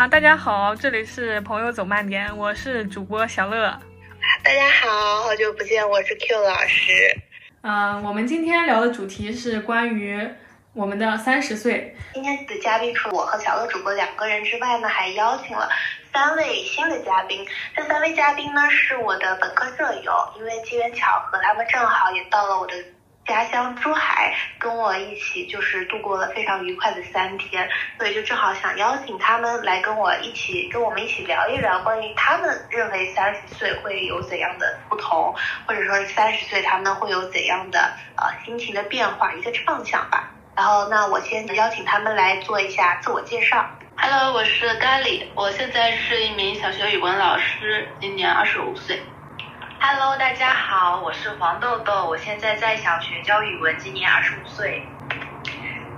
啊，大家好，这里是朋友走慢点，我是主播小乐。大家好，好久不见，我是 Q 老师。嗯，我们今天聊的主题是关于我们的三十岁。今天的嘉宾除了我和小乐主播两个人之外呢，还邀请了三位新的嘉宾。这三位嘉宾呢是我的本科舍友，因为机缘巧合，他们正好也到了我的。家乡珠海，跟我一起就是度过了非常愉快的三天，所以就正好想邀请他们来跟我一起，跟我们一起聊一聊关于他们认为三十岁会有怎样的不同，或者说三十岁他们会有怎样的呃心情的变化，一个畅想吧。然后那我先邀请他们来做一下自我介绍。Hello，我是咖喱，我现在是一名小学语文老师，今年二十五岁。Hello，大家好，我是黄豆豆，我现在在小学教语文，今年二十五岁。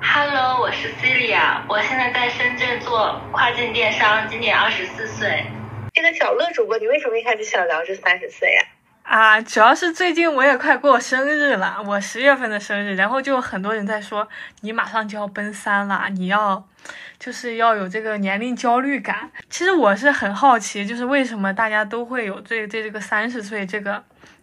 Hello，我是 Celia，我现在在深圳做跨境电商，今年二十四岁。这个小乐主播，你为什么一开始想聊这三十岁呀？啊，啊主要是最近我也快过生日了，我十月份的生日，然后就很多人在说你马上就要奔三了，你要就是要有这个年龄焦虑感。其实我是很好奇，就是为什么大家都会有这这这个三十岁这个。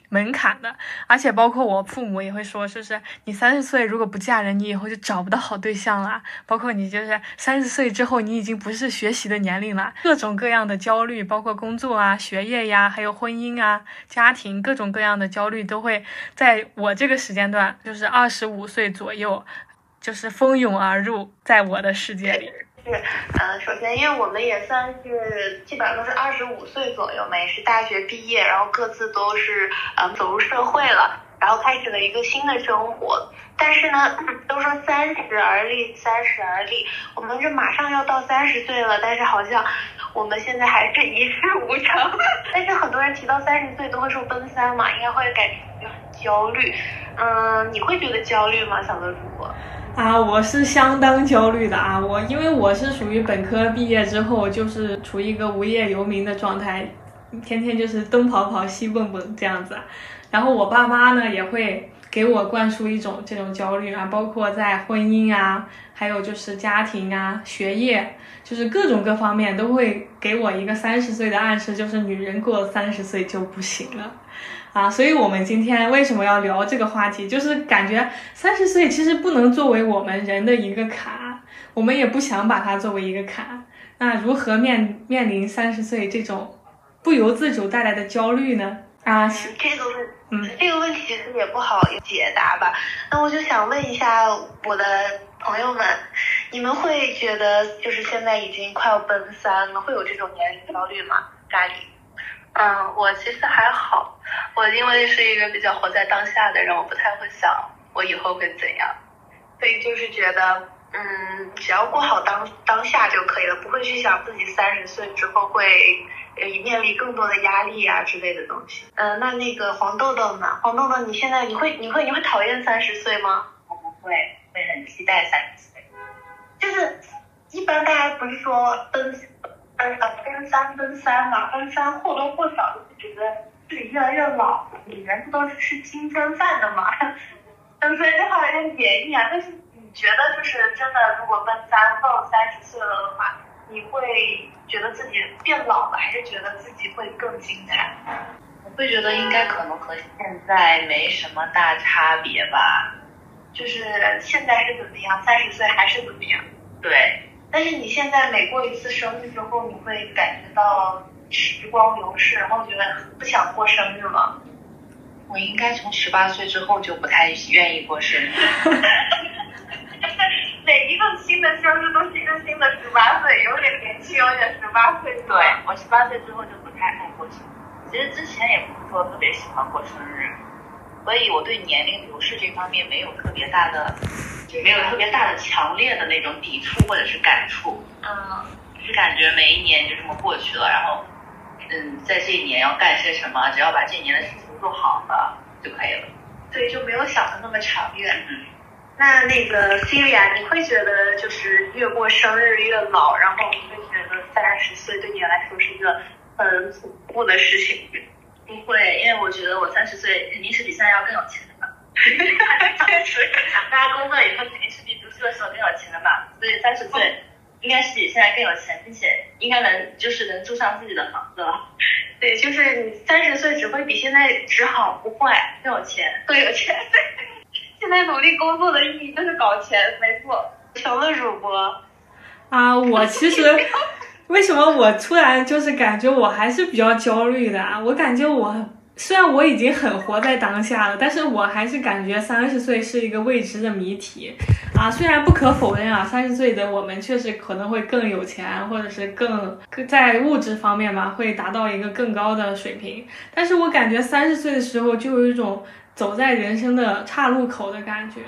门槛的，而且包括我父母也会说，就是你三十岁如果不嫁人，你以后就找不到好对象了。包括你就是三十岁之后，你已经不是学习的年龄了，各种各样的焦虑，包括工作啊、学业呀，还有婚姻啊、家庭，各种各样的焦虑都会在我这个时间段，就是二十五岁左右，就是蜂拥而入，在我的世界里。是，嗯，首先，因为我们也算是基本上都是二十五岁左右嘛，也是大学毕业，然后各自都是嗯走入社会了，然后开始了一个新的生活。但是呢，都说三十而立，三十而立，我们这马上要到三十岁了，但是好像我们现在还是一事无成。但是很多人提到三十岁都会说奔三嘛，应该会感觉很焦虑。嗯，你会觉得焦虑吗，小乐主播？啊，我是相当焦虑的啊！我因为我是属于本科毕业之后就是处于一个无业游民的状态，天天就是东跑跑西蹦蹦这样子。然后我爸妈呢也会给我灌输一种这种焦虑啊，包括在婚姻啊，还有就是家庭啊、学业，就是各种各方面都会给我一个三十岁的暗示，就是女人过了三十岁就不行了。啊，所以我们今天为什么要聊这个话题？就是感觉三十岁其实不能作为我们人的一个坎，我们也不想把它作为一个坎。那如何面面临三十岁这种不由自主带来的焦虑呢？啊，这个问，嗯，这个问题其实也不好解答吧。那我就想问一下我的朋友们，你们会觉得就是现在已经快要奔三了，会有这种年龄焦虑吗？咖喱？嗯，我其实还好，我因为是一个比较活在当下的人，我不太会想我以后会怎样，所以就是觉得，嗯，只要过好当当下就可以了，不会去想自己三十岁之后会面临更多的压力啊之类的东西。嗯，那那个黄豆豆呢？黄豆豆，你现在你会你会你会讨厌三十岁吗？我不会，会很期待三十岁。就是一般大家不是说奔。奔呃奔三奔三嘛，奔三或多或少就是觉得自己越来越老，女人不都是吃青春饭的嘛？嗯，所以这话有点贬义啊。但是你觉得就是真的，如果奔三到三十岁了的话，你会觉得自己变老了，还是觉得自己会更精彩？我会觉得应该可能和现在没什么大差别吧。就是现在是怎么样，三十岁还是怎么样？对。但是你现在每过一次生日之后，你会感觉到时光流逝，然后觉得不想过生日了？我应该从十八岁之后就不太愿意过生日。每一个新的生日都是一个新的十八岁，有点年轻，有点十八岁。对，我十八岁之后就不太爱过生日。其实之前也不是说特别喜欢过生日，所以我对年龄流逝这方面没有特别大的。没有特别大的、强烈的那种抵触或者是感触，嗯，就是感觉每一年就这么过去了，然后，嗯，在这一年要干些什么，只要把这一年的事情做好了就可以了。对，就没有想的那么长远。嗯。那那个 Celia，你会觉得就是越过生日越老，然后你会觉得三十岁对你来说是一个很恐怖的事情？不会，因为我觉得我三十岁肯定是比现在要更有钱。确实，大家工作以后肯定是比读书的时候更有钱的嘛，所以三十岁应该是比现在更有钱，并且应该能就是能住上自己的房子了。对，就是你三十岁只会比现在只好不坏，更有钱。更有钱。现在努力工作的意义就是搞钱，没错。小乐主播，啊，我其实 为什么我突然就是感觉我还是比较焦虑的啊？我感觉我虽然我已经很活在当下了，但是我还是感觉三十岁是一个未知的谜题啊。虽然不可否认啊，三十岁的我们确实可能会更有钱，或者是更在物质方面吧，会达到一个更高的水平。但是我感觉三十岁的时候就有一种走在人生的岔路口的感觉，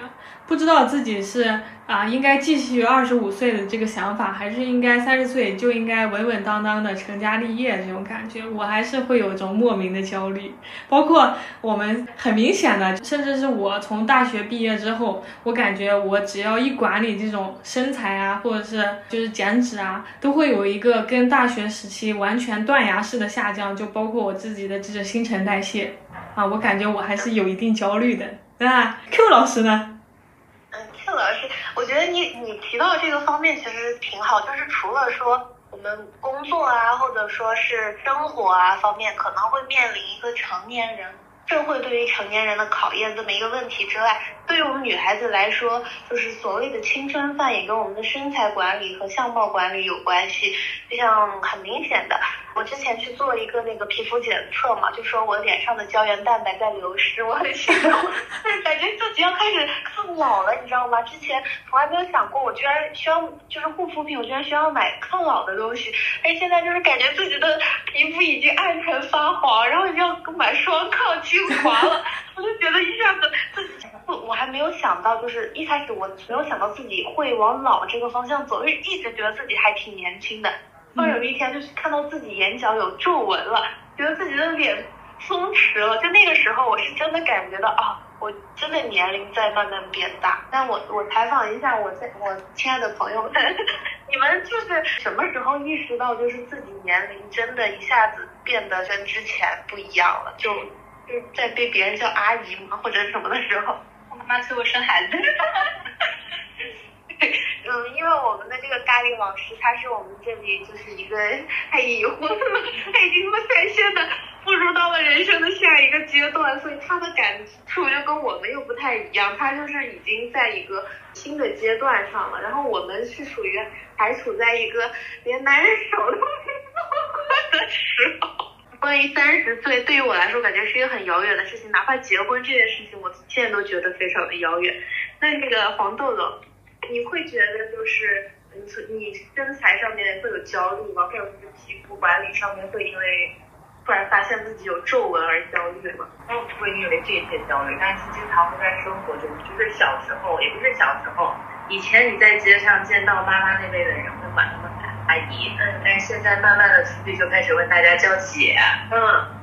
不知道自己是啊应该继续二十五岁的这个想法，还是应该三十岁就应该稳稳当当的成家立业这种感觉，我还是会有一种莫名的焦虑。包括我们很明显的，甚至是我从大学毕业之后，我感觉我只要一管理这种身材啊，或者是就是减脂啊，都会有一个跟大学时期完全断崖式的下降，就包括我自己的这个新陈代谢啊，我感觉我还是有一定焦虑的。那 Q 老师呢？老师，我觉得你你提到这个方面其实挺好，就是除了说我们工作啊，或者说是生活啊方面可能会面临一个成年人社会对于成年人的考验这么一个问题之外，对于我们女孩子来说，就是所谓的青春饭也跟我们的身材管理和相貌管理有关系。就像很明显的，我之前去做一个那个皮肤检测嘛，就说我脸上的胶原蛋白在流失，我很心动，感觉自己要开始抗老了，你知道吗？之前从来没有想过，我居然需要就是护肤品，我居然需要买抗老的东西，而现在就是感觉自己的皮肤已经暗沉发黄，然后你要买双抗精华 了，我就觉得一下子自己不，我还没有想到，就是一开始我没有想到自己会往老这个方向走，因为一直觉得自己还挺年轻的。突然有一天，就是看到自己眼角有皱纹了，觉得自己的脸松弛了。就那个时候，我是真的感觉到啊，我真的年龄在慢慢变大。但我我采访一下我在我亲爱的朋友们，你们就是什么时候意识到，就是自己年龄真的一下子变得跟之前不一样了？就就在被别人叫阿姨吗，或者什么的时候，我妈妈催我生孩子。嗯，因为我们的这个咖喱老师，他是我们这里就是一个他已婚了，他已经 率先的步入到了人生的下一个阶段，所以他的感触就跟我们又不太一样，他就是已经在一个新的阶段上了，然后我们是属于还处在一个连男人手都没摸过的时候。关于三十岁，对于我来说，感觉是一个很遥远的事情，哪怕结婚这件事情，我现在都觉得非常的遥远。那这个黄豆豆。你会觉得就是你你身材上面会有焦虑吗？或者是皮肤管理上面会因为突然发现自己有皱纹而焦虑吗？会因为这些焦虑，但是经常会在生活中，就是小时候，也不是小时候，以前你在街上见到妈妈那辈的人会管他们阿姨，嗯，但是现在慢慢的出去就开始问大家叫姐，嗯。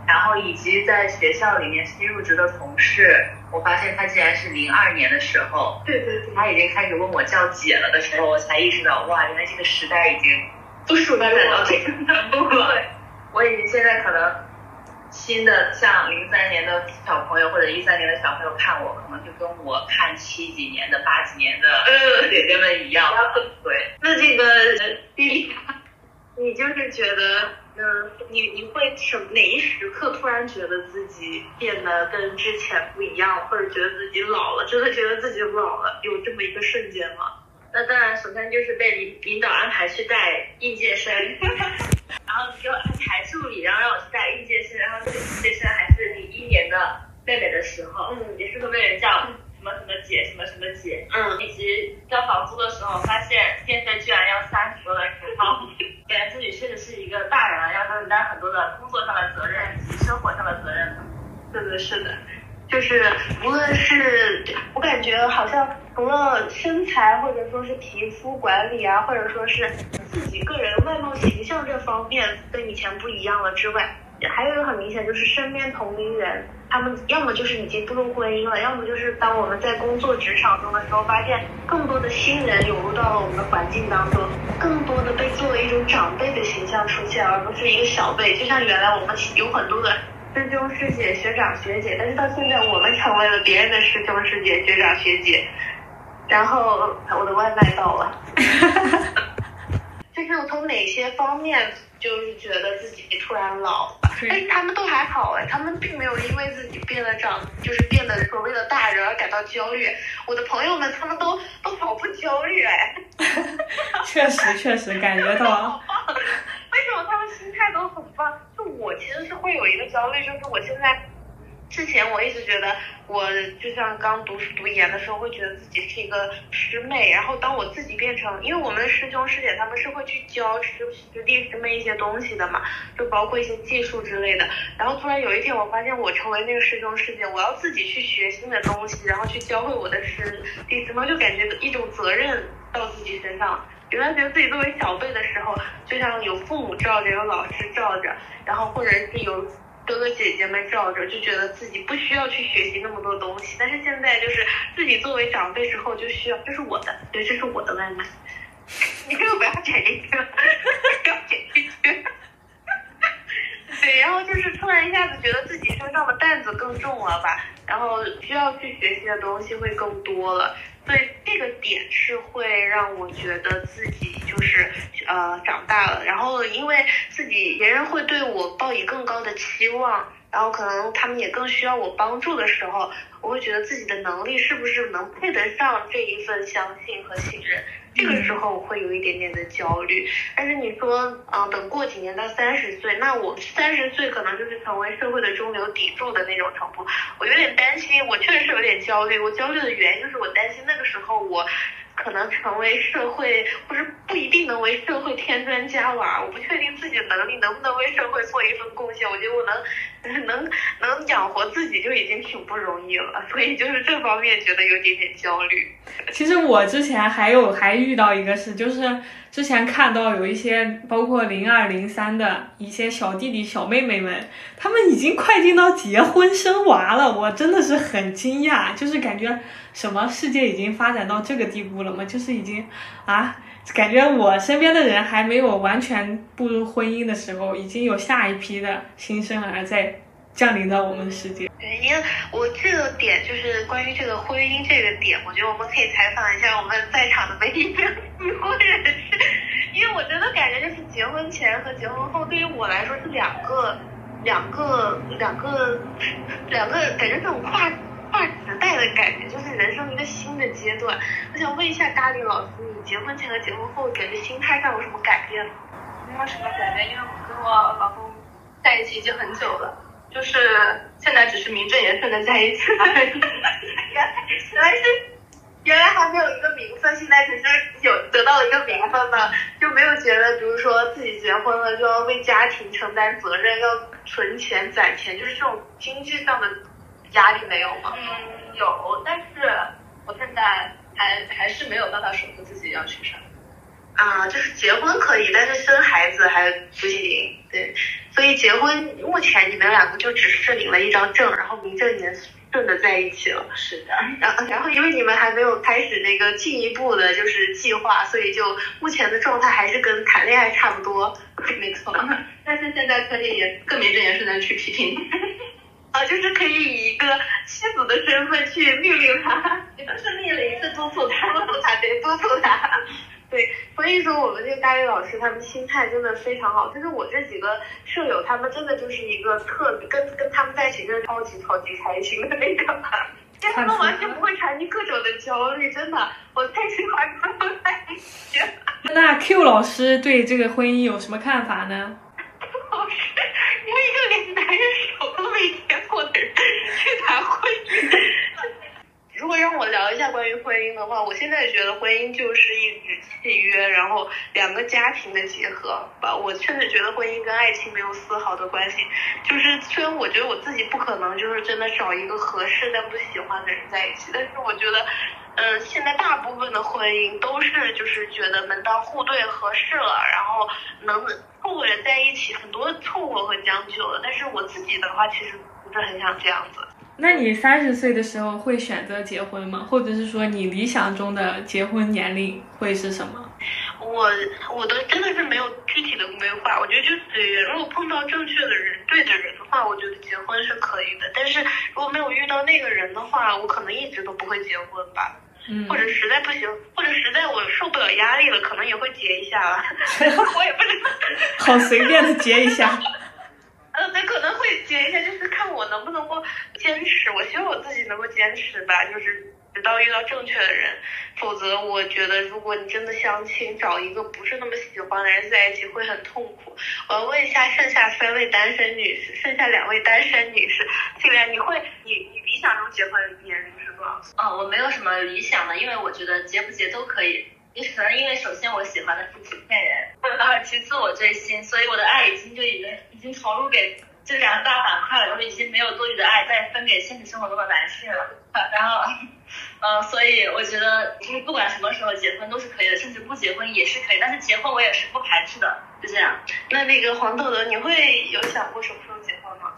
然后以及在学校里面新入职的同事，我发现他竟然是零二年的时候，对对对，他已经开始问我叫姐了的时候，我才意识到，哇，原来这个时代已经不属发展到这个程度了。对，我已经现在可能新的像零三年的小朋友或者一三年的小朋友看我，可能就跟我看七几年的、八几年的姐姐们一样。对，那这个莉莉，你就是觉得？嗯，你你会什哪一时刻突然觉得自己变得跟之前不一样了，或者觉得自己老了，真的觉得自己老了，有这么一个瞬间吗？那当然，首先就是被领领导安排去带应届生，然后给我安排助理，然后让我去带应届生，然后这个应届生还是你一年的妹妹的时候，嗯，也是会被人叫什么什么姐，什么什么姐，嗯，以及交房租的时候，发现电费居然要三十多的时候，感觉自己确实是一个大人了，要承担很多的工作上的责任以及生活上的责任。是的，是的，就是无论是我感觉好像除了身材或者说是皮肤管理啊，或者说是自己个人外貌形象这方面跟以前不一样了之外，还有一个很明显就是身边同龄人，他们要么就是已经步入婚姻了，要么就是当我们在工作职场中的时候，发现更多的新人涌入到了我们的环境当中，更多的被作为一种长辈的形象出现，而不是一个小辈。就像原来我们有很多的师兄师姐、学长学姐，但是到现在我们成为了别人的师兄师姐、学长学姐。然后我的外卖到了。就是从哪些方面就是觉得自己突然老了？但是他们都还好哎，他们并没有因为自己变得长，就是变得所谓的大人而感到焦虑。我的朋友们他们都都好不焦虑哎。确实确实感觉到。为什么他们心态都很棒？就我其实是会有一个焦虑，就是我现在。之前我一直觉得，我就像刚读读研的时候，会觉得自己是一个师妹。然后当我自己变成，因为我们的师兄师姐他们是会去教师师弟师妹一些东西的嘛，就包括一些技术之类的。然后突然有一天，我发现我成为那个师兄师姐，我要自己去学新的东西，然后去教会我的师弟师妹，就感觉一种责任到自己身上。原来觉得自己作为小辈的时候，就像有父母罩着，有老师罩着，然后或者是有。哥哥姐姐们罩着，就觉得自己不需要去学习那么多东西。但是现在就是自己作为长辈之后，就需要，这是我的，对，这是我的外卖。你这个不要剪进去，不要剪进去。对，然后就是突然一下子觉得自己身上的担子更重了吧，然后需要去学习的东西会更多了。对这个点是会让我觉得自己就是呃长大了，然后因为自己别人会对我抱以更高的期望，然后可能他们也更需要我帮助的时候，我会觉得自己的能力是不是能配得上这一份相信和信任。这个时候我会有一点点的焦虑，但是你说，嗯，等过几年到三十岁，那我三十岁可能就是成为社会的中流砥柱的那种程度，我有点担心，我确实是有点焦虑。我焦虑的原因就是我担心那个时候我。可能成为社会，不是不一定能为社会添砖加瓦。我不确定自己能力能不能为社会做一份贡献。我觉得我能，能能养活自己就已经挺不容易了。所以就是这方面觉得有点点焦虑。其实我之前还有还遇到一个事，就是之前看到有一些包括零二零三的一些小弟弟小妹妹们，他们已经快进到结婚生娃了。我真的是很惊讶，就是感觉。什么世界已经发展到这个地步了吗？就是已经啊，感觉我身边的人还没有完全步入婚姻的时候，已经有下一批的新生儿在降临到我们的世界。对，因为我这个点就是关于这个婚姻这个点，我觉得我们可以采访一下我们在场的每一个已婚人士，因为我真的感觉就是结婚前和结婚后对于我来说是两个两个两个两个感觉这种跨。跨时代的感觉，就是人生一个新的阶段。我想问一下咖喱老师，你结婚前和结婚后，感觉心态上有什么改变吗？没有什么改变，因为我跟我老公在一起已经很久了，就是现在只是名正言顺的在一起。原 来原来是原来还没有一个名分，现在只是有得到了一个名分嘛？就没有觉得，比如说自己结婚了就要为家庭承担责任，要存钱攒钱，就是这种经济上的。压力没有吗？嗯，有，但是我现在还还是没有办法说服自己要去生。啊，就是结婚可以，但是生孩子还不行。对，所以结婚目前你们两个就只是领了一张证，然后名正言顺的在一起了。是的。然后然后因为你们还没有开始那个进一步的就是计划，所以就目前的状态还是跟谈恋爱差不多。没错。但是现在可以更名正言顺的去批评。啊，就是可以以一个妻子的身份去命令他，也不是命令，是督促他，督促他，对，督促他。对，所以说我们这个大一老师他们心态真的非常好，就是我这几个舍友，他们真的就是一个特跟跟他们在一起真的超级超级开心的那个，他们完全不会产生各种的焦虑，真的，我太喜欢他们在一起了。那 Q 老师对这个婚姻有什么看法呢？老师，因为一个连男人手都没牵过的人去谈婚姻。如果让我聊一下关于婚姻的话，我现在觉得婚姻就是一纸契约，然后两个家庭的结合吧。我确实觉得婚姻跟爱情没有丝毫的关系。就是虽然我觉得我自己不可能就是真的找一个合适但不喜欢的人在一起，但是我觉得。嗯，现在大部分的婚姻都是就是觉得门当户对合适了，然后能凑合着在一起，很多凑合和将就的。但是我自己的话，其实不是很想这样子。那你三十岁的时候会选择结婚吗？或者是说你理想中的结婚年龄会是什么？我我都真的是没有具体的规划，我觉得就随缘。如果碰到正确的人、对的人的话，我觉得结婚是可以的。但是如果没有遇到那个人的话，我可能一直都不会结婚吧。嗯或者实在不行，或者实在我受不了压力了，可能也会结一下吧，我也不知道。好随便的结一下。那，可能会结一下，就是看我能不能够坚持。我希望我自己能够坚持吧，就是直到遇到正确的人。否则，我觉得如果你真的相亲，找一个不是那么喜欢的人在一起会很痛苦。我要问一下剩下三位单身女士，剩下两位单身女士，这边你会，你你理想中结婚年龄是多少岁？哦，我没有什么理想的，因为我觉得结不结都可以。也可能因为首先我喜欢的是纸片人，啊，其次我追星，所以我的爱已经就已经已经投入给这两大板块了，我已经没有多余的爱再分给现实生活中的男性了。然后，呃，所以我觉得就是不管什么时候结婚都是可以的，甚至不结婚也是可以。但是结婚我也是不排斥的，就这样。那那个黄豆豆，你会有想过什么时候结婚吗？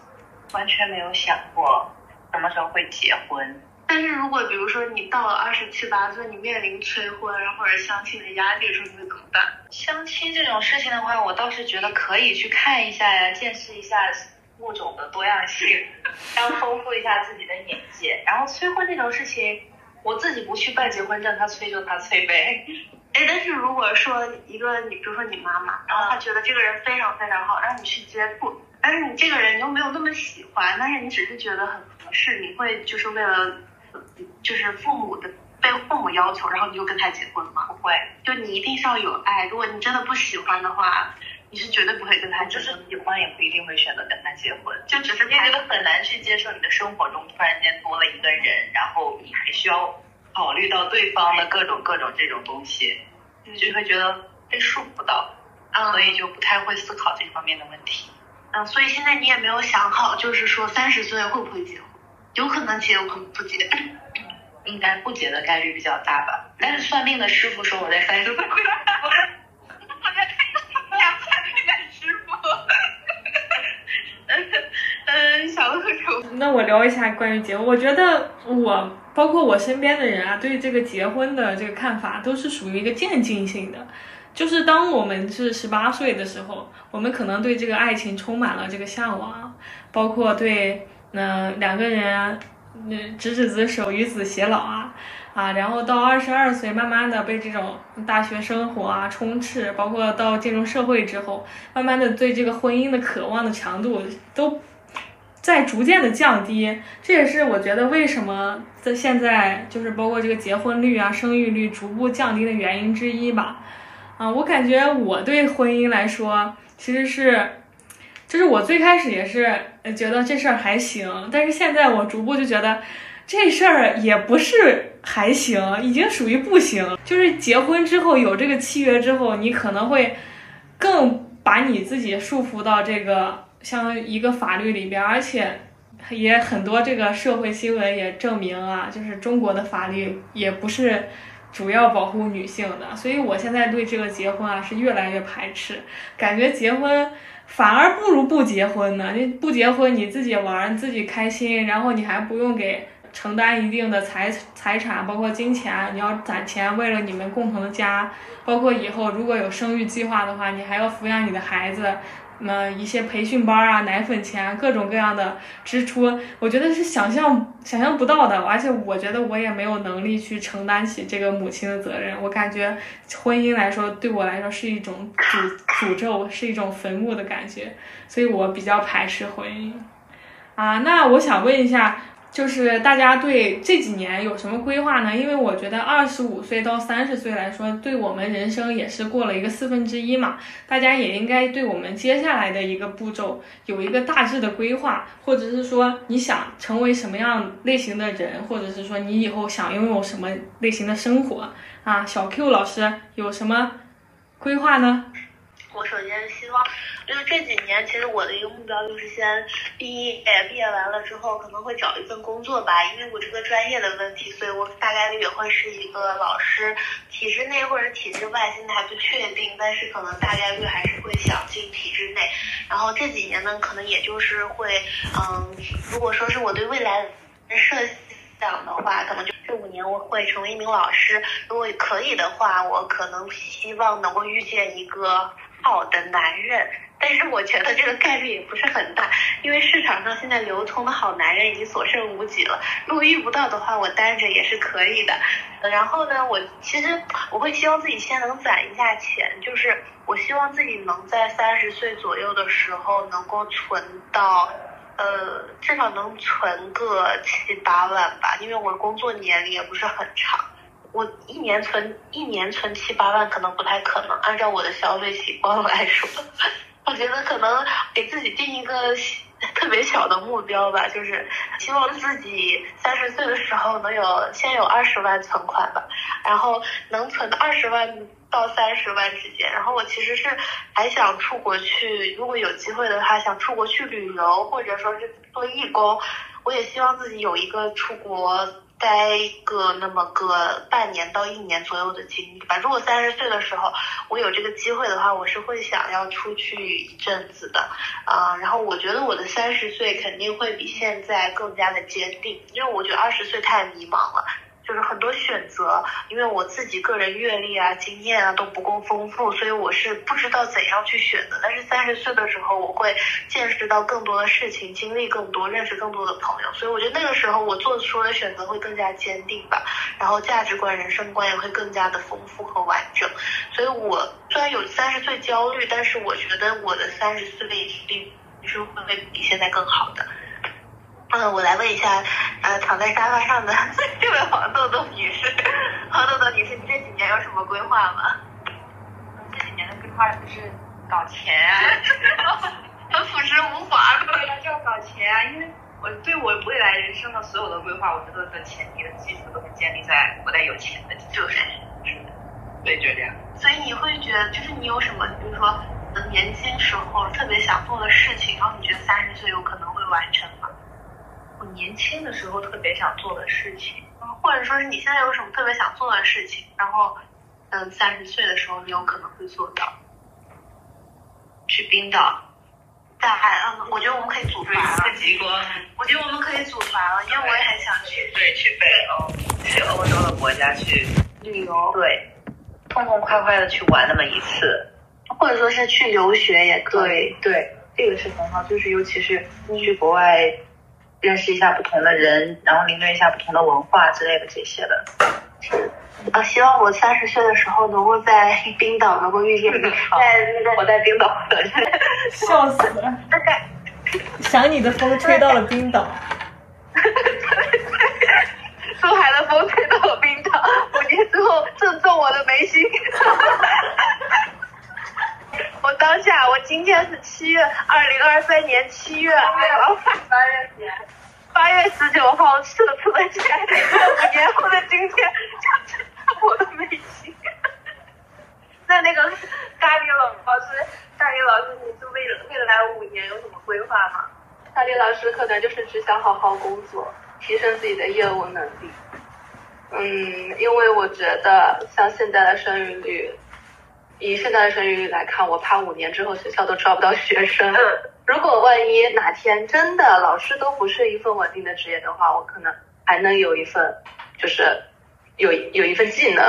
完全没有想过什么时候会结婚。但是如果比如说你到了二十七八岁，你面临催婚或者相亲的压力的时候，你会怎么办？相亲这种事情的话，我倒是觉得可以去看一下呀，见识一下物种的多样性，然后丰富一下自己的眼界。然后催婚这种事情，我自己不去办结婚证，他催就他催呗。哎，但是如果说一个你，比如说你妈妈，然后她觉得这个人非常非常好，让你去接触，但是你这个人你又没有那么喜欢，但是你只是觉得很合适，你会就是为了。就是父母的被父母要求，然后你就跟他结婚吗？不会，就你一定是要有爱。如果你真的不喜欢的话，你是绝对不会跟他。就是喜欢也不一定会选择跟他结婚，就只是你觉得很难去接受你的生活中突然间多了一个人，然后你还需要考虑到对方的各种各种这种东西，就会觉得被束缚到，所以就不太会思考这方面的问题。嗯，所以现在你也没有想好，就是说三十岁会不会结婚？有可能结，有可能不结，应该不结的概率比较大吧。但是算命的师傅说我在三十岁会结婚，我在看算命的师傅。嗯嗯，小乐口。那我聊一下关于结婚，我觉得我包括我身边的人啊，对这个结婚的这个看法都是属于一个渐进性的。就是当我们是十八岁的时候，我们可能对这个爱情充满了这个向往，包括对。那两个人，那执子之手，与子偕老啊，啊，然后到二十二岁，慢慢的被这种大学生活啊充斥，包括到进入社会之后，慢慢的对这个婚姻的渴望的强度都在逐渐的降低。这也是我觉得为什么在现在就是包括这个结婚率啊、生育率逐步降低的原因之一吧。啊，我感觉我对婚姻来说，其实是。就是我最开始也是觉得这事儿还行，但是现在我逐步就觉得这事儿也不是还行，已经属于不行。就是结婚之后有这个契约之后，你可能会更把你自己束缚到这个像一个法律里边，而且也很多这个社会新闻也证明啊，就是中国的法律也不是主要保护女性的，所以我现在对这个结婚啊是越来越排斥，感觉结婚。反而不如不结婚呢。你不结婚，你自己玩，自己开心，然后你还不用给承担一定的财财产，包括金钱，你要攒钱，为了你们共同的家，包括以后如果有生育计划的话，你还要抚养你的孩子。嗯一些培训班啊、奶粉钱、各种各样的支出，我觉得是想象想象不到的，而且我觉得我也没有能力去承担起这个母亲的责任。我感觉婚姻来说，对我来说是一种诅诅咒，是一种坟墓的感觉，所以我比较排斥婚姻。啊，那我想问一下。就是大家对这几年有什么规划呢？因为我觉得二十五岁到三十岁来说，对我们人生也是过了一个四分之一嘛。大家也应该对我们接下来的一个步骤有一个大致的规划，或者是说你想成为什么样类型的人，或者是说你以后想拥有什么类型的生活啊？小 Q 老师有什么规划呢？我首先希望。就这几年，其实我的一个目标就是先毕业，毕业完了之后可能会找一份工作吧。因为我这个专业的问题，所以我大概率也会是一个老师，体制内或者体制外，现在还不确定。但是可能大概率还是会想进体制内。然后这几年呢，可能也就是会，嗯，如果说是我对未来的设想的话，可能就这五年我会成为一名老师。如果可以的话，我可能希望能够遇见一个好的男人。但是我觉得这个概率也不是很大，因为市场上现在流通的好男人已经所剩无几了。如果遇不到的话，我单着也是可以的。然后呢，我其实我会希望自己先能攒一下钱，就是我希望自己能在三十岁左右的时候能够存到，呃，至少能存个七八万吧，因为我工作年龄也不是很长。我一年存一年存七八万可能不太可能，按照我的消费习惯来说，我觉得可能给自己定一个 特别小的目标吧，就是希望自己三十岁的时候能有先有二十万存款吧，然后能存二十万到三十万之间。然后我其实是还想出国去，如果有机会的话，想出国去旅游，或者说是做义工。我也希望自己有一个出国。待个那么个半年到一年左右的经历吧。如果三十岁的时候我有这个机会的话，我是会想要出去一阵子的，啊，然后我觉得我的三十岁肯定会比现在更加的坚定，因为我觉得二十岁太迷茫了。就是很多选择，因为我自己个人阅历啊、经验啊都不够丰富，所以我是不知道怎样去选择。但是三十岁的时候，我会见识到更多的事情，经历更多，认识更多的朋友，所以我觉得那个时候我做出的选择会更加坚定吧。然后价值观、人生观也会更加的丰富和完整。所以我虽然有三十岁焦虑，但是我觉得我的三十岁一定是会比现在更好的。嗯，我来问一下，呃，躺在沙发上的 这位黄豆豆女士，黄豆豆女士，你这几年有什么规划吗？这几年的规划就是搞钱啊，很朴实无华。对呀，就要搞钱啊，因为我对我未来人生的所有的规划，我觉得的前提的基础都是建立在我得有钱的基础上。是的，对，就这样。所以你会觉得，就是你有什么，比如说年轻时候特别想做的事情，然后你觉得三十岁有可能会完成吗？我年轻的时候特别想做的事情，或者说是你现在有什么特别想做的事情，然后，嗯，三十岁的时候你有可能会做到。去冰岛，大海，嗯，我觉得我们可以组团了。极光。我觉得我们可以组团了，因为我也很想去。对，去北欧，去欧洲的国家去旅游。对，痛痛快快的去玩那么一次，或者说是去留学也可以。对对，这个是很好，就是尤其是去国外。认识一下不同的人，然后领略一下不同的文化之类的这些的。啊，希望我三十岁的时候能够在冰岛能够遇见你，在那个我在冰岛等。笑死了！想你的风吹到了冰岛。苏海的风吹到了冰岛，五年之后正中我的眉心。我当下，我今天是七月，二零二三年七月，八月几？八月十九号射出的钱，五年后的今天我的美心。那那个咖喱老老师，咖喱老师，你是未未来五年有什么规划吗？咖喱老师可能就是只想好好工作，提升自己的业务能力。嗯，因为我觉得像现在的生育率。以现在的生育率来看，我怕五年之后学校都招不到学生。如果万一哪天真的老师都不是一份稳定的职业的话，我可能还能有一份，就是有有一份技能，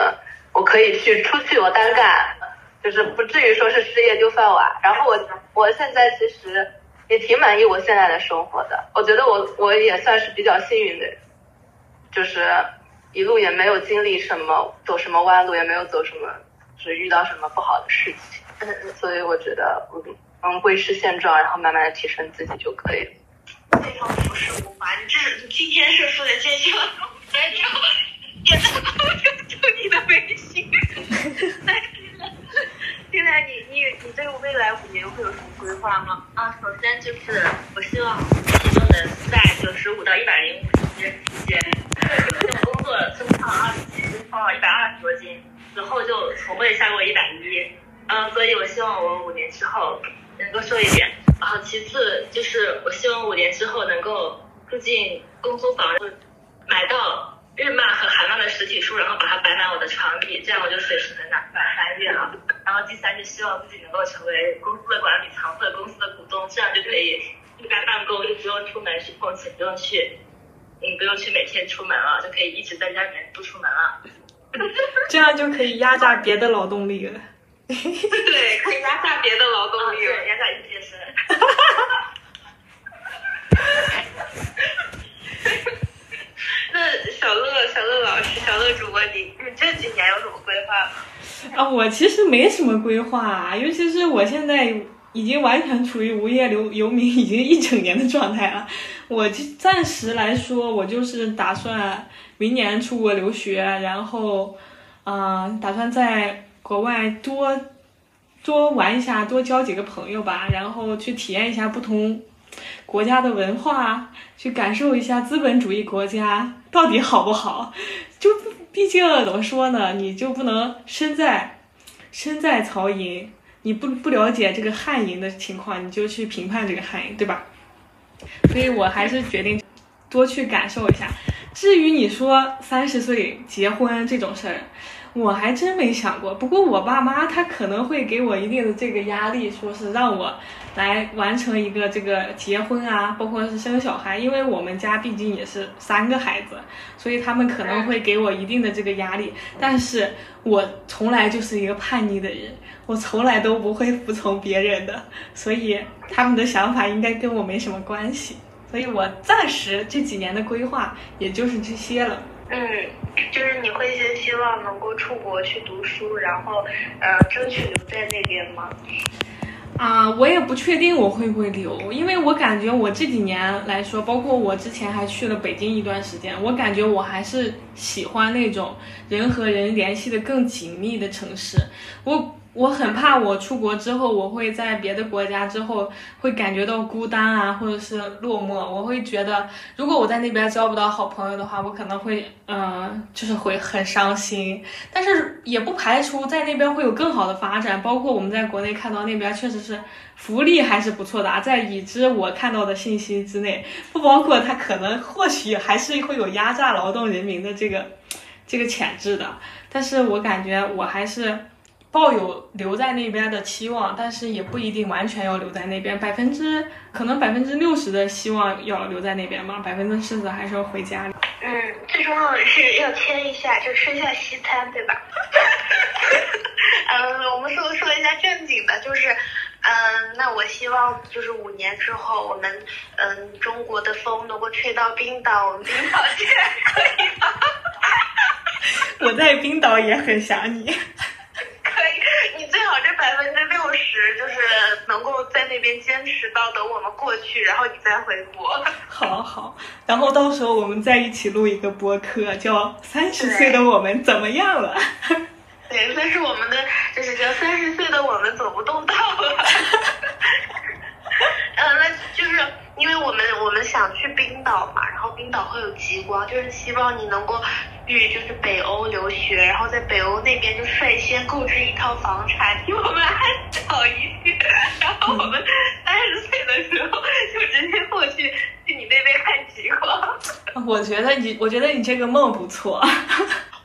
我可以去出去我单干，就是不至于说是失业丢饭碗。然后我我现在其实也挺满意我现在的生活的，我觉得我我也算是比较幸运的，就是一路也没有经历什么走什么弯路，也没有走什么。是遇到什么不好的事情，所以我觉得，嗯嗯，维持现状，然后慢慢的提升自己就可以了。非常朴实无华，你这你今天是说的这些，然后也能够就你的微信。现在你你你对未来五年会有什么规划吗？啊，首先就是我希望体重能在九十五到一百零五之间，因为我工作增胖二十斤，增胖了一百二十多斤。之后就从未下过一百一，嗯，所以我希望我五年之后能够瘦一点。然后其次就是我希望五年之后能够住进公租房，买到日漫和韩漫的实体书，然后把它摆满我的床底，这样我就随时能拿出来翻阅了。然后第三就希望自己能够成为公司的管理层或者公司的股东，这样就可以一边办公又不用出门去碰钱，不用去，嗯，不用去每天出门了，就可以一直在家里面不出门了。这样就可以压榨别的劳动力了。对，可以压榨别的劳动力，对，压榨你健身。那小乐，小乐老师，小乐主播，你你这几年有什么规划吗？啊，我其实没什么规划、啊，尤其是我现在已经完全处于无业游游民已经一整年的状态了。我就暂时来说，我就是打算明年出国留学，然后，嗯、打算在国外多多玩一下，多交几个朋友吧，然后去体验一下不同国家的文化，去感受一下资本主义国家到底好不好。就毕竟怎么说呢，你就不能身在身在曹营，你不不了解这个汉营的情况，你就去评判这个汉营，对吧？所以我还是决定多去感受一下。至于你说三十岁结婚这种事儿，我还真没想过。不过我爸妈他可能会给我一定的这个压力，说是让我来完成一个这个结婚啊，包括是生小孩，因为我们家毕竟也是三个孩子，所以他们可能会给我一定的这个压力。但是我从来就是一个叛逆的人，我从来都不会服从别人的，所以他们的想法应该跟我没什么关系。所以我暂时这几年的规划也就是这些了。嗯，就是你会先希望能够出国去读书，然后呃，争取留在那边吗？啊，我也不确定我会不会留，因为我感觉我这几年来说，包括我之前还去了北京一段时间，我感觉我还是喜欢那种人和人联系的更紧密的城市。我我很怕我出国之后，我会在别的国家之后会感觉到孤单啊，或者是落寞。我会觉得，如果我在那边交不到好朋友的话，我可能会嗯、就是会很伤心。但是也不排除在那边会有更好的发展，包括我们在国内看到那边确实是福利还是不错的啊，在已知我看到的信息之内，不包括他可能或许还是会有压榨劳动人民的这个这个潜质的。但是我感觉我还是抱有留在那边的期望，但是也不一定完全要留在那边，百分之可能百分之六十的希望要留在那边吧，百分之四十还是要回家里。嗯，最重要的是要签一下，就吃一下西餐，对吧？嗯，我们说说一下正经的，就是，嗯，那我希望就是五年之后，我们嗯中国的风能够吹到冰岛，我们冰岛 见，可以吗？我在冰岛也很想你。可以，你最好这百分之六十就是能够在那边坚持到等我们过去，然后你再回国。好好，然后到时候我们再一起录一个播客，叫《三十岁的我们怎么样了》。对，但是我们的，就是叫三十岁的我们走不动道了。嗯，那就是因为我们我们想去冰岛嘛，然后冰岛会有极光，就是希望你能够去就是北欧留学，然后在北欧那边就率先购置一套房产，比我们安保 一些，然后我们三十岁的时候就直接过去去你那边看极光。我觉得你，我觉得你这个梦不错。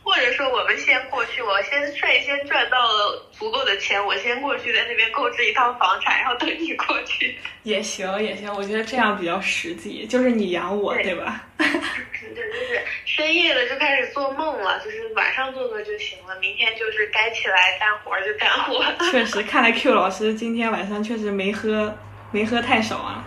或者说，我们先过去，我先率先赚到了足够的钱，我先过去，在那边购置一套房产，然后等你过去。也行也行，我觉得这样比较实际，就是你养我，对对吧？对，就是深夜了就开始做梦了，就是晚上做做就行了，明天就是该起来干活就干活。确实，看来 Q 老师今天晚上确实没喝，没喝太少啊。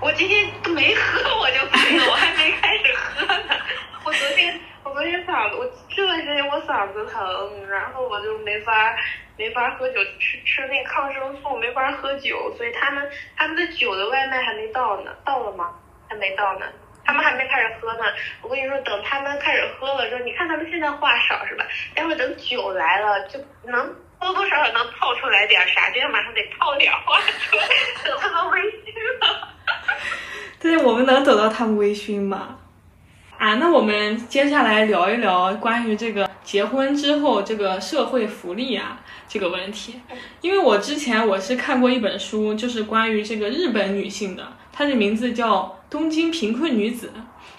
我今天都没喝我就醉了，我还没开始喝呢。我昨天我昨天嗓子，我这段时间我嗓子疼，然后我就没法没法喝酒，吃吃那个抗生素没法喝酒，所以他们他们的酒的外卖还没到呢，到了吗？还没到呢。他们还没开始喝呢，我跟你说，等他们开始喝了之后，你看他们现在话少是吧？待会儿等酒来了，就能多多少少能套出来点啥，今天晚上得套点话出来，等他们微醺了。对，我们能等到他们微醺吗？啊，那我们接下来聊一聊关于这个结婚之后这个社会福利啊这个问题。因为我之前我是看过一本书，就是关于这个日本女性的，它的名字叫《东京贫困女子》，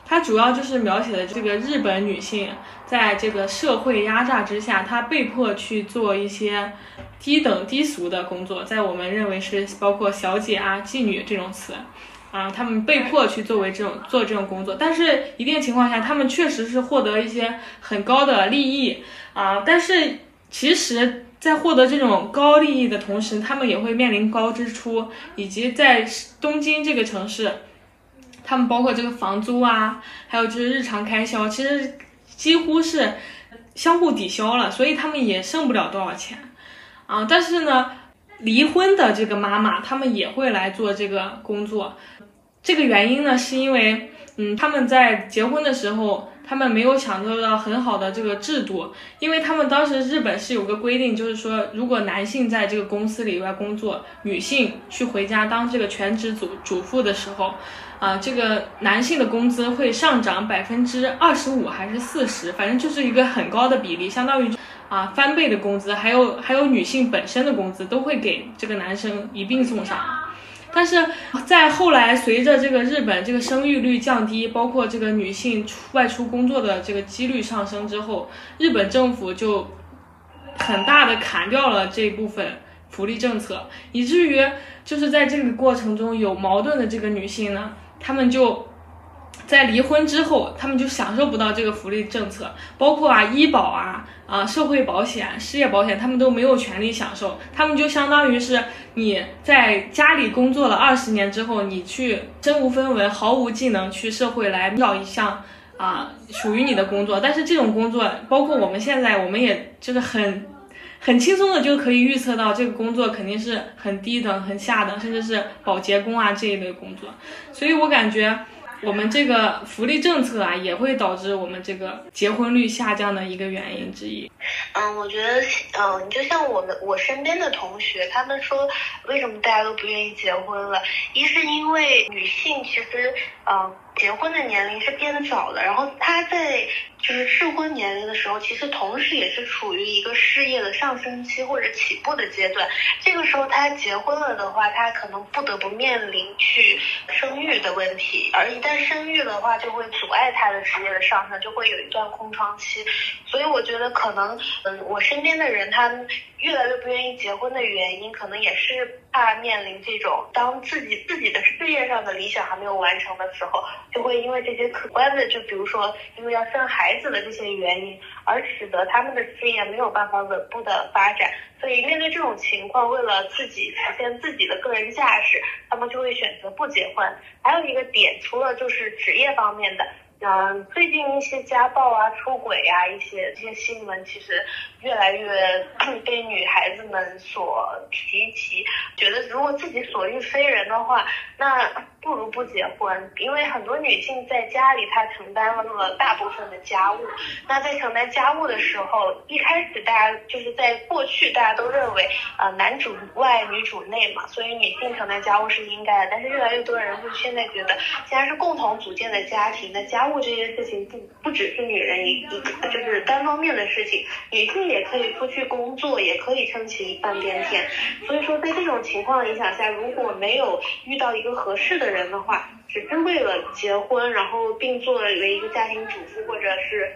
它主要就是描写的这个日本女性在这个社会压榨之下，她被迫去做一些低等低俗的工作，在我们认为是包括小姐啊、妓女这种词。啊，他们被迫去作为这种做这种工作，但是一定情况下，他们确实是获得一些很高的利益啊。但是其实在获得这种高利益的同时，他们也会面临高支出，以及在东京这个城市，他们包括这个房租啊，还有就是日常开销，其实几乎是相互抵消了，所以他们也剩不了多少钱啊。但是呢，离婚的这个妈妈，他们也会来做这个工作，这个原因呢，是因为嗯，他们在结婚的时候。他们没有享受到很好的这个制度，因为他们当时日本是有个规定，就是说如果男性在这个公司里外工作，女性去回家当这个全职主主妇的时候，啊，这个男性的工资会上涨百分之二十五还是四十，反正就是一个很高的比例，相当于啊翻倍的工资，还有还有女性本身的工资都会给这个男生一并送上。但是在后来，随着这个日本这个生育率降低，包括这个女性出外出工作的这个几率上升之后，日本政府就很大的砍掉了这部分福利政策，以至于就是在这个过程中有矛盾的这个女性呢，她们就。在离婚之后，他们就享受不到这个福利政策，包括啊医保啊啊社会保险、失业保险，他们都没有权利享受。他们就相当于是你在家里工作了二十年之后，你去身无分文、毫无技能去社会来要一项啊属于你的工作。但是这种工作，包括我们现在，我们也就是很很轻松的就可以预测到，这个工作肯定是很低等、很下等，甚至是保洁工啊这一类工作。所以我感觉。我们这个福利政策啊，也会导致我们这个结婚率下降的一个原因之一。嗯，我觉得，嗯，就像我们我身边的同学，他们说，为什么大家都不愿意结婚了？一是因为女性其实，嗯。结婚的年龄是变早的，然后他在就是适婚年龄的时候，其实同时也是处于一个事业的上升期或者起步的阶段。这个时候他结婚了的话，他可能不得不面临去生育的问题，而一旦生育的话，就会阻碍他的职业的上升，就会有一段空窗期。所以我觉得可能，嗯，我身边的人他越来越不愿意结婚的原因，可能也是怕面临这种当自己自己的事业上的理想还没有完成的时候。就会因为这些客观的，就比如说因为要生孩子的这些原因，而使得他们的事业没有办法稳步的发展。所以面对这种情况，为了自己实现自己的个人价值，他们就会选择不结婚。还有一个点，除了就是职业方面的。嗯，最近一些家暴啊、出轨呀，一些这些新闻，其实越来越被女孩子们所提起。觉得如果自己所遇非人的话，那不如不结婚。因为很多女性在家里，她承担了大部分的家务。那在承担家务的时候，一开始大家就是在过去大家都认为，呃，男主外女主内嘛，所以女性承担家务是应该的。但是越来越多人会现在觉得，既然是共同组建的家庭，那家务。这件事情不不只是女人一一个就是单方面的事情，女性也也可以出去工作，也可以撑起一半边天。所以说，在这种情况影响下，如果没有遇到一个合适的人的话，只是为了结婚，然后并作为一个家庭主妇或者是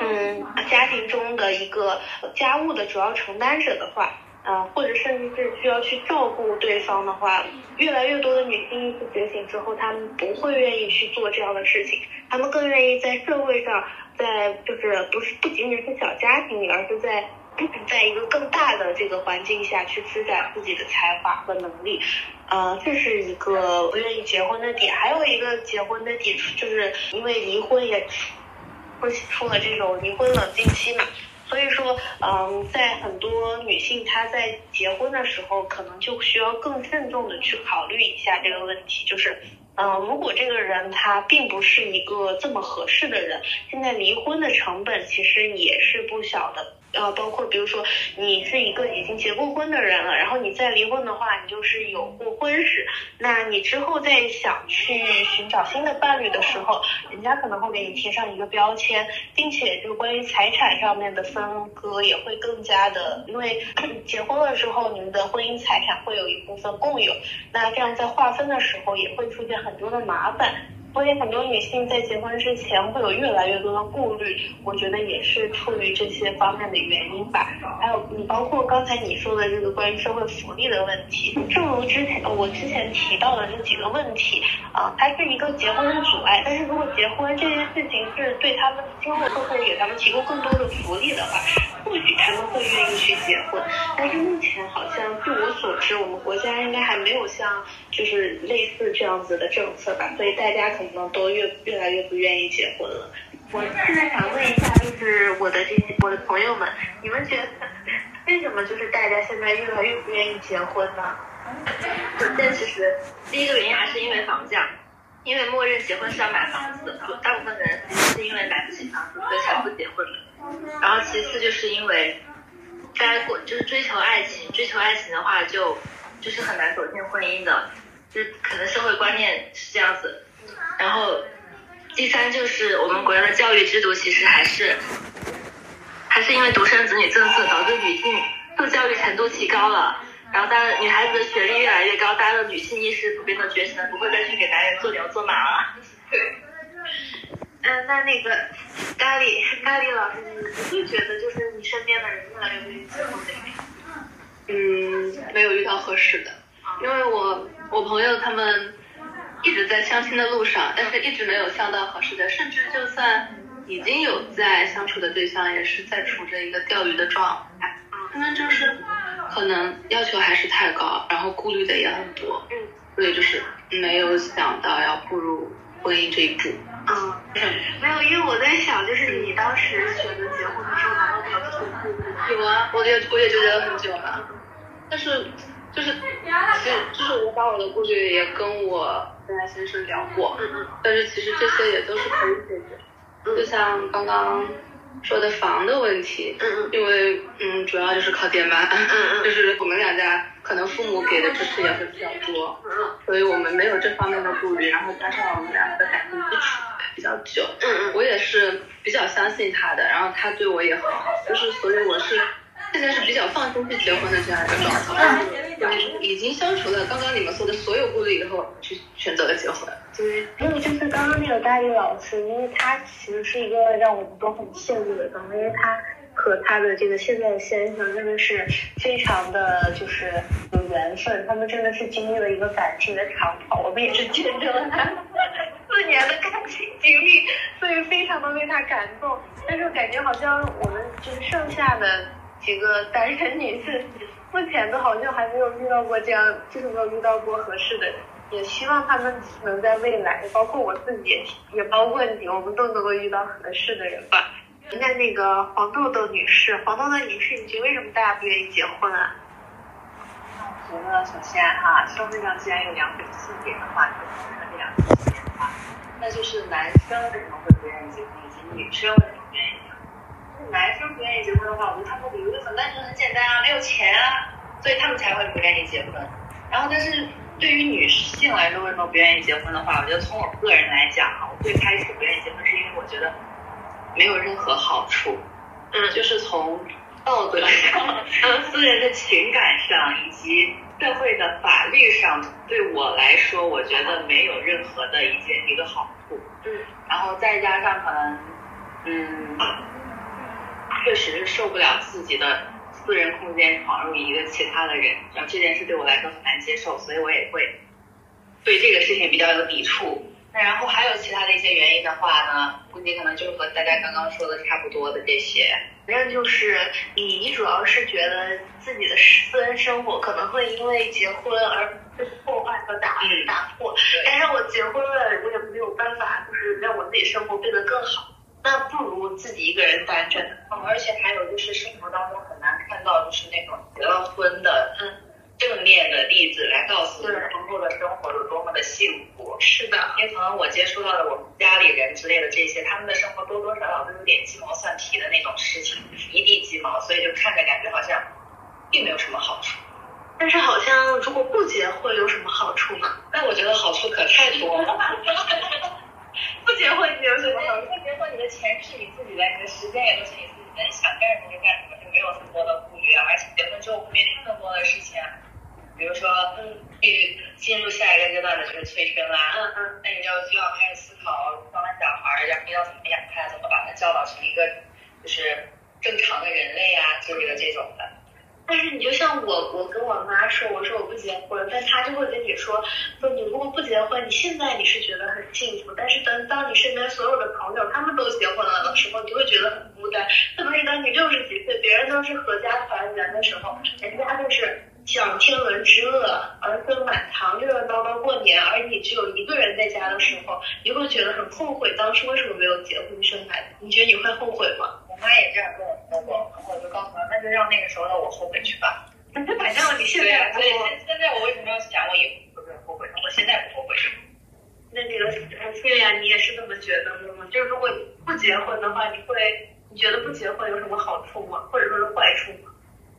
嗯家庭中的一个家务的主要承担者的话。啊，或者甚至是需要去照顾对方的话，越来越多的女性意识觉醒之后，她们不会愿意去做这样的事情，她们更愿意在社会上，在就是不是不仅仅是小家庭里，而是在 在一个更大的这个环境下去施展自己的才华和能力，呃，这是一个不愿意结婚的点，还有一个结婚的点，就是因为离婚也出出了这种离婚冷静期嘛。所以说，嗯，在很多女性她在结婚的时候，可能就需要更慎重的去考虑一下这个问题，就是，嗯，如果这个人他并不是一个这么合适的人，现在离婚的成本其实也是不小的。呃，包括比如说，你是一个已经结过婚的人了，然后你再离婚的话，你就是有过婚史。那你之后再想去寻找新的伴侣的时候，人家可能会给你贴上一个标签，并且就关于财产上面的分割也会更加的，因为 结婚了之后，你们的婚姻财产会有一部分共有，那这样在划分的时候也会出现很多的麻烦。所以很多女性在结婚之前会有越来越多的顾虑，我觉得也是出于这些方面的原因吧。还有你包括刚才你说的这个关于社会福利的问题，正如之前我之前提到的这几个问题啊，它是一个结婚的阻碍。但是如果结婚这件事情是对他们今后会会给他们提供更多的福利的话，或许他们会愿意。去结婚。但是目前好像据我所知，我们国家应该还没有像就是类似这样子的政策吧，所以大家可能都越越来越不愿意结婚了。我现在想问一下，就是我的这些我的朋友们，你们觉得为什么就是大家现在越来越不愿意结婚呢？首先其实第一个原因还是因为房价，因为默认结婚是要买房子的，大部分人是因为买不起房子所以才不结婚的。然后其次就是因为大家过就是追求爱情，追求爱情的话就就是很难走进婚姻的，就是可能社会观念是这样子。然后第三就是我们国家的教育制度其实还是还是因为独生子女政策导致女性受教育程度提高了。然后，大家女孩子的学历越来越高，大家的女性意识普遍的觉醒了，不会再去给男人做牛做马了。对。嗯，那那个咖喱咖喱老师，你你会觉得就是你身边的人越来越不愿意结婚的嗯，没有遇到合适的，因为我我朋友他们一直在相亲的路上，但是一直没有相到合适的，甚至就算已经有在相处的对象，也是在处着一个钓鱼的状态。他们就是可能要求还是太高，然后顾虑的也很多，嗯，所以就是没有想到要步入婚姻这一步。嗯，没有，因为我在想，就是你当时选择结婚的时候，难道没有顾虑？有啊，我也我也纠结了很久了，但是就是其实就是我把我的顾虑也跟我现在先生聊过，但是其实这些也都是可以解决，就像刚刚说的房的问题，因为嗯主要就是靠爹妈，嗯嗯。就是我们两家可能父母给的支持也会比较多，嗯所以我们没有这方面的顾虑，然后加上我们俩的感情基础比较久，嗯嗯。我也是比较相信他的，然后他对我也很好，就是所以我是现在是比较放心去结婚的这样一个状态，就是已经消除了刚刚你们说的所有顾虑以后，去选择了结婚。对，还有就是刚刚那个大力老师，因为他其实是一个让我们都很羡慕的人，因为他和他的这个现在的先生真的是非常的就是有缘分，他们真的是经历了一个感情的长跑，我们也是见证了他四年的感情经历，所以非常的为他感动。但是感觉好像我们就是剩下的几个单身女士，目前都好像还没有遇到过这样，就是没有遇到过合适的人。也希望他们能在未来，包括我自己，也包括你，我们都能够遇到合适的人吧。那那个黄豆豆女士，黄豆豆女士，你觉得为什么大家不愿意结婚啊？我觉得首先哈，社会上既然有两种性别的话，就分成两种性别的话，那就是男生为什么会不愿意结婚，以及女生为什。男生不愿意结婚的话，我觉得他们理由就很单纯、很简单啊，没有钱啊，所以他们才会不愿意结婚。然后，但是对于女性来说，为什么不愿意结婚的话，我觉得从我个人来讲啊，我最开始不愿意结婚，是因为我觉得没有任何好处。嗯就是从道德上、私人的情感上以及社会的法律上，对我来说，我觉得没有任何的一件一个好处。嗯然后再加上可能，嗯，确实是受不了自己的私人空间闯入一个其他的人，然后这件事对我来说很难接受，所以我也会对这个事情比较有抵触。那然后还有其他的一些原因的话呢，估计可能就是和大家刚刚说的差不多的这些。反正就是你，你主要是觉得自己的私人生活可能会因为结婚而被破坏和打嗯打破，但是我结婚了，我也没有办法，就是让我自己生活变得更好，那不如自己一个人单着呢。嗯，而且还有就是生活当中很难看到就是那种结了婚的嗯正面的例子来告诉你对婚后的生活有多么的幸福。是的，因为可能我接触到的我们家里人之类的这些，他们的生活多多少少都有点鸡毛蒜皮的那种事情，一地鸡毛，所以就看着感觉好像并没有什么好处。但是好像如果不结婚有什么好处吗？那我觉得好处可太多了。不结婚你有什么好？不结婚，你的钱是你自己的，你的时间也都是你自己的，你想干什么就干什么，就没有那么多的顾虑啊。而且结婚之后会面临更多的事情，比如说，嗯，去进入下一个阶段的就是催生啦、嗯嗯，那你就就要开始思考生完小孩儿，然后要怎么养他，怎么把他教导成一个就是正常的人类啊之类的这种的。但是你就像我，我跟我妈说，我说我不结婚，但她就会跟你说，说你如果不结婚，你现在你是觉得很幸福，但是等当你身边所有的朋友他们都结婚了的时候，你会觉得很孤单。特别是当你六十几岁，别人都是阖家团圆的时候，人家就是享天伦之乐，儿孙满堂，热热闹闹过年，而你只有一个人在家的时候，你会觉得很后悔，当初为什么没有结婚生孩子？你觉得你会后悔吗？我妈也这样跟我说过，然后我就告诉她，那就让那个时候的我后悔去吧。反正你现在啊，所以现现在我为什么要想我以后会不会后悔呢？我现在不后悔。那这个翠呀，你也是这么觉得的吗？就是如果你不结婚的话，你会你觉得不结婚有什么好处吗？或者说是坏处吗？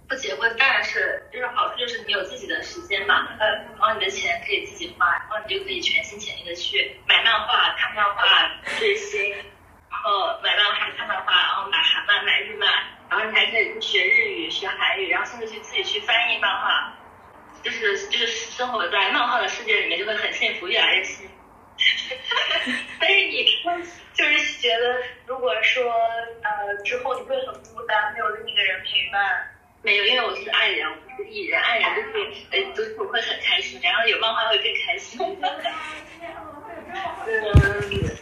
不结婚当然是就是好处就是你有自己的时间嘛，呃，然后你的钱可以自己花，然后你就可以全心全意的去买漫画、看漫画、追星，然后买漫画、看漫画，然后买韩漫、买日漫，然后你还可以学日语、学韩语，然后甚至去自己去翻译漫画，就是就是生活在漫画的世界里面就会很幸福，越来越幸福。但是你就是觉得，如果说呃之后你会很孤单，没有另一个人陪伴，没有，因为我是爱人，我不是艺人，爱人就是呃读书会很开心，然后有漫画会更开心。嗯，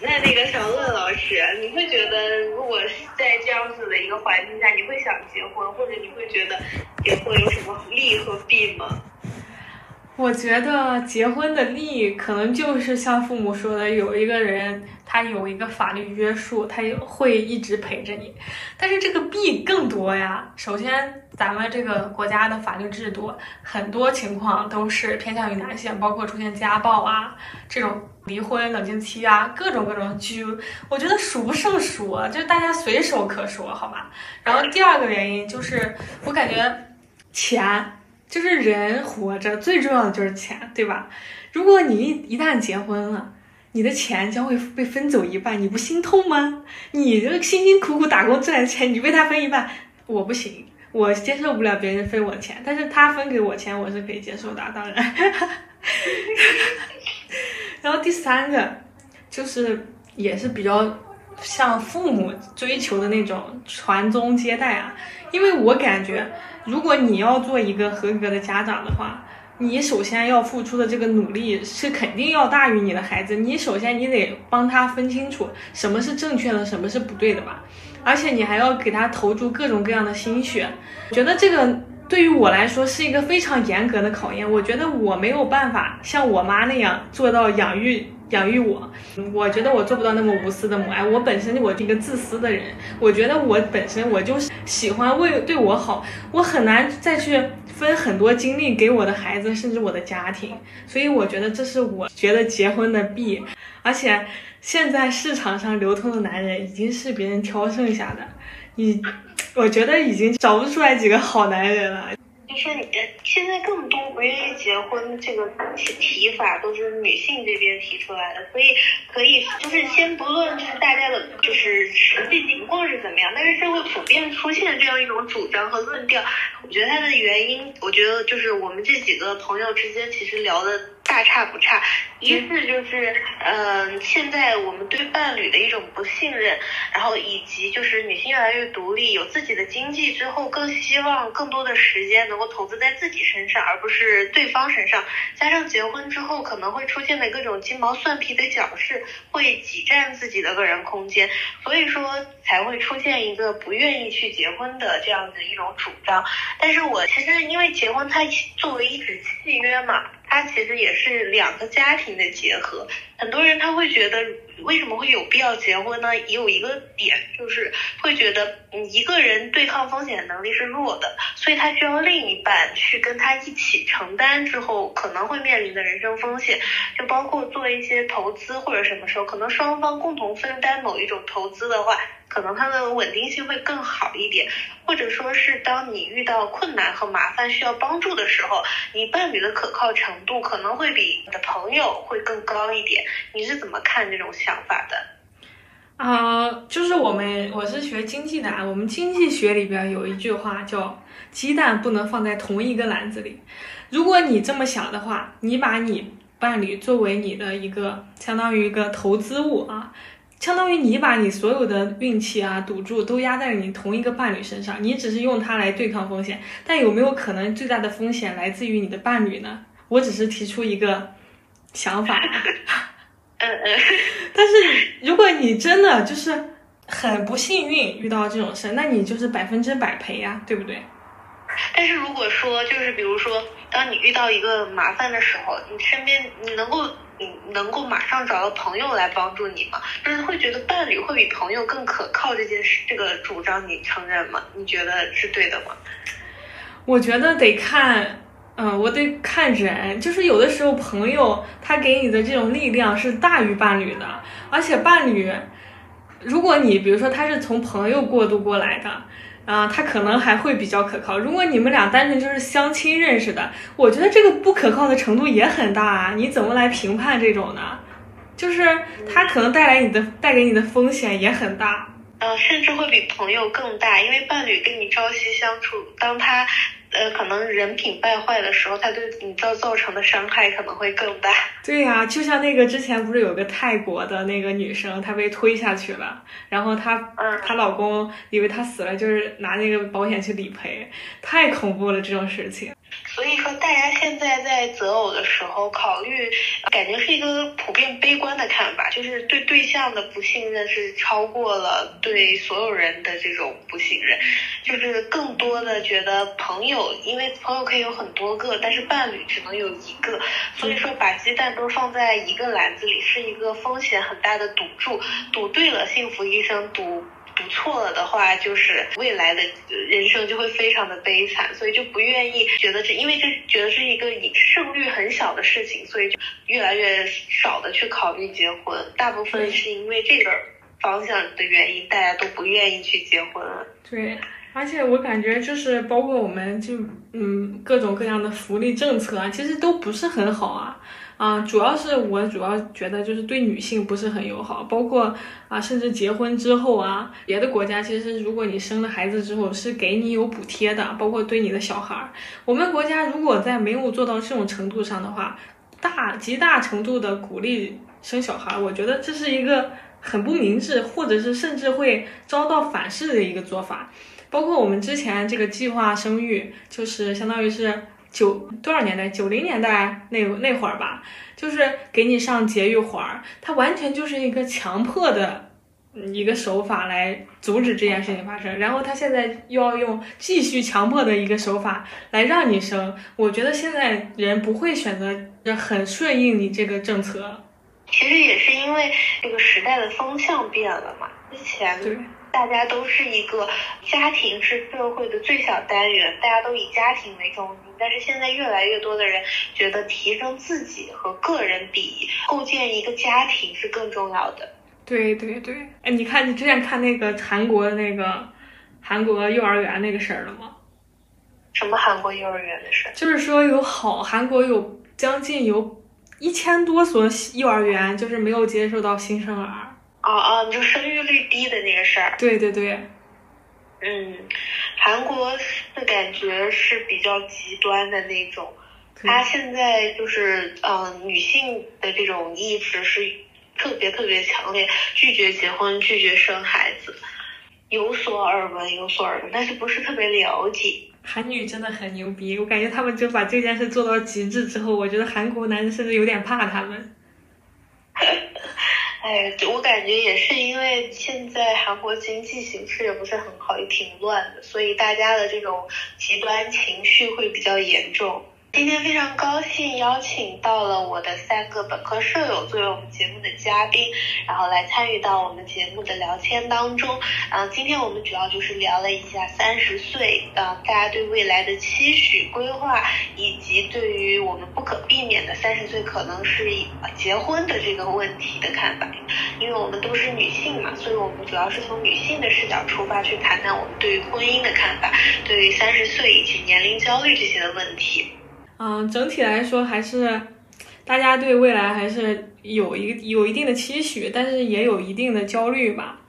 那那个小乐老师，你会觉得如果是在这样子的一个环境下，你会想结婚，或者你会觉得结婚有什么利和弊吗？我觉得结婚的利可能就是像父母说的，有一个人他有一个法律约束，他也会一直陪着你。但是这个弊更多呀。首先，咱们这个国家的法律制度很多情况都是偏向于男性，包括出现家暴啊这种离婚冷静期啊，各种各种拘，我觉得数不胜数啊，就大家随手可说，好吧。然后第二个原因就是，我感觉钱。就是人活着最重要的就是钱，对吧？如果你一一旦结婚了，你的钱将会被分走一半，你不心痛吗？你这辛辛苦苦打工挣来的钱，你被他分一半，我不行，我接受不了别人分我钱，但是他分给我钱，我是可以接受的，当然。然后第三个就是也是比较像父母追求的那种传宗接代啊，因为我感觉。如果你要做一个合格的家长的话，你首先要付出的这个努力是肯定要大于你的孩子。你首先你得帮他分清楚什么是正确的，什么是不对的吧，而且你还要给他投注各种各样的心血。觉得这个对于我来说是一个非常严格的考验。我觉得我没有办法像我妈那样做到养育。养育我，我觉得我做不到那么无私的母爱。我本身我是一个自私的人，我觉得我本身我就是喜欢为对我好，我很难再去分很多精力给我的孩子，甚至我的家庭。所以我觉得这是我觉得结婚的弊。而且现在市场上流通的男人已经是别人挑剩下的，你我觉得已经找不出来几个好男人了。就是，现在更多不愿意结婚这个提提法都是女性这边提出来的，所以可以就是先不论就是大家的就是实际情况是怎么样，但是社会普遍出现这样一种主张和论调，我觉得它的原因，我觉得就是我们这几个朋友之间其实聊的大差不差。一是就是嗯，现在我们对伴侣的一种不信任，然后以及就是女性越来越独立，有自己的经济之后，更希望更多的时间能够投资在自己身上，而不是对方身上。加上结婚之后可能会出现的各种鸡毛蒜皮的小事，会挤占自己的个人空间，所以说才会出现一个不愿意去结婚的这样的一种主张。但是我其实因为结婚，它作为一纸契约嘛。它其实也是两个家庭的结合，很多人他会觉得为什么会有必要结婚呢？也有一个点就是会觉得，嗯，一个人对抗风险能力是弱的，所以他需要另一半去跟他一起承担之后可能会面临的人生风险，就包括做一些投资或者什么时候，可能双方共同分担某一种投资的话。可能它的稳定性会更好一点，或者说是当你遇到困难和麻烦需要帮助的时候，你伴侣的可靠程度可能会比你的朋友会更高一点。你是怎么看这种想法的？啊，就是我们我是学经济的啊，我们经济学里边有一句话叫“鸡蛋不能放在同一个篮子里”。如果你这么想的话，你把你伴侣作为你的一个相当于一个投资物啊。相当于你把你所有的运气啊、赌注都压在你同一个伴侣身上，你只是用它来对抗风险，但有没有可能最大的风险来自于你的伴侣呢？我只是提出一个想法。嗯嗯，但是如果你真的就是很不幸运遇到这种事，那你就是百分之百赔呀，对不对？但是如果说就是比如说，当你遇到一个麻烦的时候，你身边你能够你能够马上找到朋友来帮助你吗？就是会觉得伴侣会比朋友更可靠这件事，这个主张你承认吗？你觉得是对的吗？我觉得得看，嗯，我得看人，就是有的时候朋友他给你的这种力量是大于伴侣的，而且伴侣，如果你比如说他是从朋友过渡过来的。啊，他可能还会比较可靠。如果你们俩单纯就是相亲认识的，我觉得这个不可靠的程度也很大啊。你怎么来评判这种呢？就是他可能带来你的带给你的风险也很大，呃，甚至会比朋友更大，因为伴侣跟你朝夕相处，当他。呃，可能人品败坏的时候，他对你造造成的伤害可能会更大。对呀，就像那个之前不是有个泰国的那个女生，她被推下去了，然后她，她老公以为她死了，就是拿那个保险去理赔，太恐怖了这种事情。所以说，大家现在在择偶的时候，考虑感觉是一个普遍悲观的看法，就是对对象的不信任是超过了对所有人的这种不信任，就是更多的觉得朋友，因为朋友可以有很多个，但是伴侣只能有一个，所以说把鸡蛋都放在一个篮子里是一个风险很大的赌注，赌对了幸福一生，赌。读错了的话，就是未来的人生就会非常的悲惨，所以就不愿意觉得这，因为这觉得是一个胜率很小的事情，所以就越来越少的去考虑结婚。大部分是因为这个方向的原因，大家都不愿意去结婚了。对，而且我感觉就是包括我们就嗯各种各样的福利政策啊，其实都不是很好啊。啊，主要是我主要觉得就是对女性不是很友好，包括啊，甚至结婚之后啊，别的国家其实如果你生了孩子之后是给你有补贴的，包括对你的小孩儿。我们国家如果在没有做到这种程度上的话，大极大程度的鼓励生小孩，我觉得这是一个很不明智，或者是甚至会遭到反噬的一个做法。包括我们之前这个计划生育，就是相当于是。九多少年代？九零年代那那会儿吧，就是给你上节育环，它完全就是一个强迫的一个手法来阻止这件事情发生。然后他现在又要用继续强迫的一个手法来让你生。我觉得现在人不会选择很顺应你这个政策。其实也是因为这个时代的风向变了嘛。之前对。大家都是一个家庭是社会的最小单元，大家都以家庭为中心。但是现在越来越多的人觉得提升自己和个人比构建一个家庭是更重要的。对对对，哎，你看你之前看那个韩国的那个韩国幼儿园那个事儿了吗？什么韩国幼儿园的事儿？就是说有好韩国有将近有一千多所幼儿园，就是没有接受到新生儿。哦哦，你就生育率低的那个事儿。对对对，嗯，韩国的感觉是比较极端的那种，他现在就是嗯，女性的这种意识是特别特别强烈，拒绝结婚，拒绝生孩子，有所耳闻，有所耳闻，但是不是特别了解。韩女真的很牛逼，我感觉他们就把这件事做到极致之后，我觉得韩国男人甚至有点怕他们。哎，我感觉也是因为现在韩国经济形势也不是很好，也挺乱的，所以大家的这种极端情绪会比较严重。今天非常高兴邀请到了我的三个本科舍友作为我们节目的嘉宾，然后来参与到我们节目的聊天当中。嗯，今天我们主要就是聊了一下三十岁，呃，大家对未来的期许、规划，以及对于我们不可避免的三十岁可能是结婚的这个问题的看法。因为我们都是女性嘛，所以我们主要是从女性的视角出发去谈谈我们对于婚姻的看法，对于三十岁以及年龄焦虑这些的问题。嗯，整体来说还是大家对未来还是有一有一定的期许，但是也有一定的焦虑吧。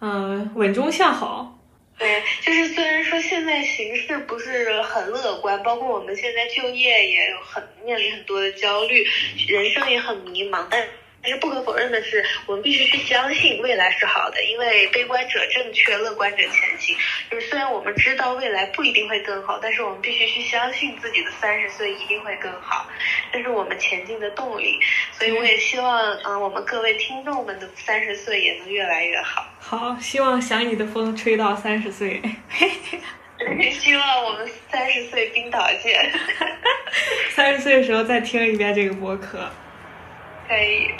嗯，稳中向好。对，就是虽然说现在形势不是很乐观，包括我们现在就业也有很面临很多的焦虑，人生也很迷茫，但但是不可否认的是，我们必须去相信未来是好的，因为悲观者正确，乐观者前行。就是虽然我们知道未来不一定会更好，但是我们必须去相信自己的三十岁一定会更好，这是我们前进的动力。所以我也希望，嗯，我们各位听众们的三十岁也能越来越好。好，希望想你的风吹到三十岁。希望我们三十岁冰岛见。三十岁的时候再听一遍这个播客。可以，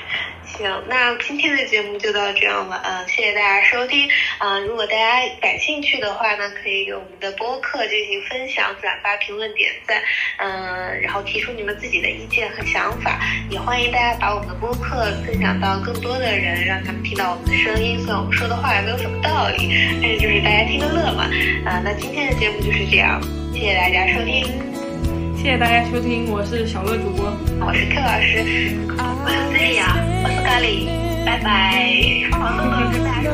行，那今天的节目就到这样了，嗯，谢谢大家收听，嗯，如果大家感兴趣的话呢，可以给我们的播客进行分享、转发、评论、点赞，嗯，然后提出你们自己的意见和想法，也欢迎大家把我们的播客分享到更多的人，让他们听到我们的声音。虽然我们说的话也没有什么道理，但是就是大家听个乐嘛，啊，那今天的节目就是这样，谢谢大家收听，谢谢大家收听，我是小乐主播，我是 Q 老师。我是飞呀，我是咖喱，拜拜。好，拜拜。